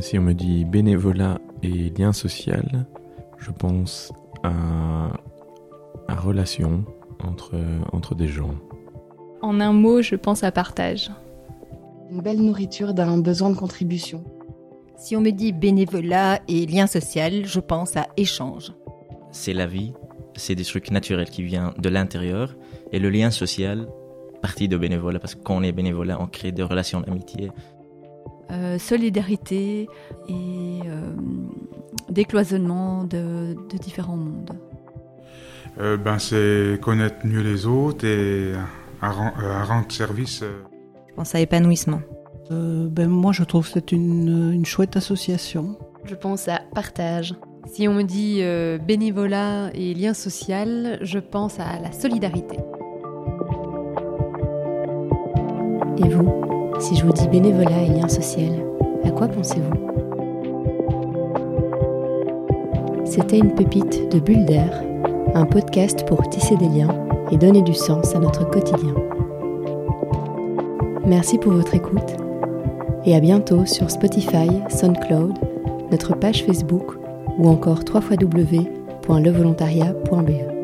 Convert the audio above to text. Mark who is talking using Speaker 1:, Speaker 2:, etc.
Speaker 1: si on me dit bénévolat et lien social, je pense à, à relation entre, entre des gens.
Speaker 2: En un mot, je pense à partage.
Speaker 3: Une belle nourriture d'un besoin de contribution.
Speaker 4: Si on me dit bénévolat et lien social, je pense à échange.
Speaker 5: C'est la vie, c'est des trucs naturels qui viennent de l'intérieur. Et le lien social, partie de bénévolat, parce que quand on est bénévolat, on crée des relations d'amitié.
Speaker 2: Euh, solidarité et euh, décloisonnement de, de, différents mondes.
Speaker 6: Euh, ben, c'est connaître mieux les autres et à, à rendre service.
Speaker 4: Je pense à épanouissement.
Speaker 7: ben, moi, je trouve que c'est une, une chouette association.
Speaker 2: Je pense à partage. Si on me dit euh, bénévolat et lien social, je pense à la solidarité.
Speaker 8: Et vous, si je vous dis bénévolat et lien social, à quoi pensez-vous C'était une pépite de Bulle d'air, un podcast pour tisser des liens et donner du sens à notre quotidien. Merci pour votre écoute et à bientôt sur Spotify, SoundCloud, notre page Facebook ou encore www.levolontariat.be.